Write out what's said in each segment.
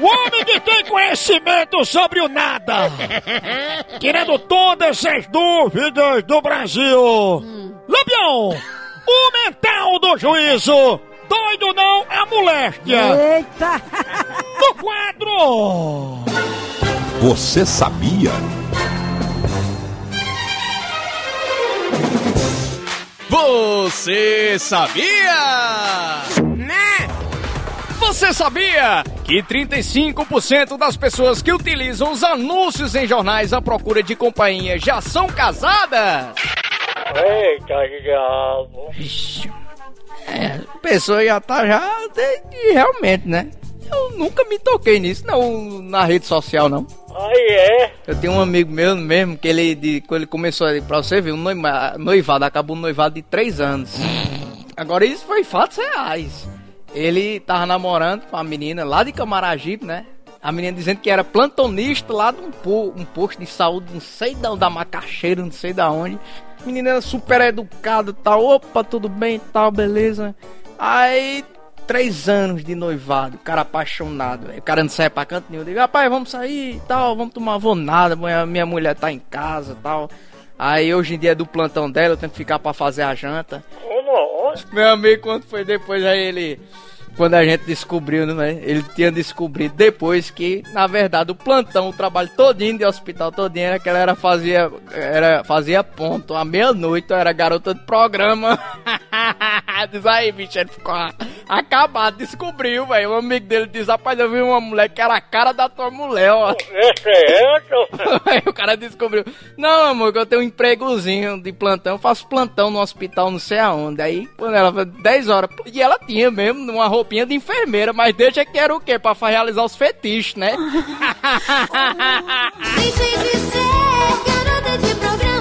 O homem que tem conhecimento sobre o nada. Tirando todas as dúvidas do Brasil. Lampião, o mental do juízo. Doido não a moléstia. Eita! No quadro. Você sabia? Você sabia? Você sabia que 35% das pessoas que utilizam os anúncios em jornais à procura de companhia já são casadas? Eita, diabo. É, a pessoa já tá já. Realmente, né? Eu nunca me toquei nisso, não, na rede social, não. Aí é. Eu tenho um amigo meu mesmo que ele, de, quando ele começou, a- pra você ver, um noiva- noivado, acabou um noivado de três anos. Agora isso foi fatos reais. Ele tava namorando com a menina lá de Camaragibe, né? A menina dizendo que era plantonista lá de um, po- um posto de saúde, não sei da, da macaxeira, não sei da onde. Menina super educada tal. Opa, tudo bem tal, beleza. Aí, três anos de noivado, cara apaixonado, velho. O cara não sai pra canto nenhum. Eu digo, rapaz, vamos sair e tal, vamos tomar vou nada, minha, mulher tá em casa tal. Aí hoje em dia é do plantão dela, eu tenho que ficar pra fazer a janta. Meu amigo, quando foi depois, aí ele. Quando a gente descobriu, né? Ele tinha descobrido depois que, na verdade, o plantão, o trabalho todinho de hospital todinho era que ela era fazia, era, fazia ponto. À meia-noite era garota de programa. diz aí, bicho, ele ficou acabado, descobriu, velho. Um amigo dele diz, rapaz, eu vi uma mulher que era a cara da tua mulher, ó. Esse é essa? Aí o cara descobriu. Não, amor, que eu tenho um empregozinho de plantão. Eu faço plantão no hospital, não sei aonde. Aí, quando ela foi 10 horas. E ela tinha mesmo uma roupinha de enfermeira, mas deixa que era o quê? Pra realizar os fetiches, né? Deixei de ser garota de programa.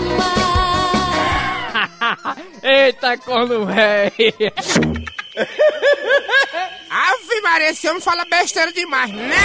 Eita, corno velho. Ave Maria, esse homem fala besteira demais, né?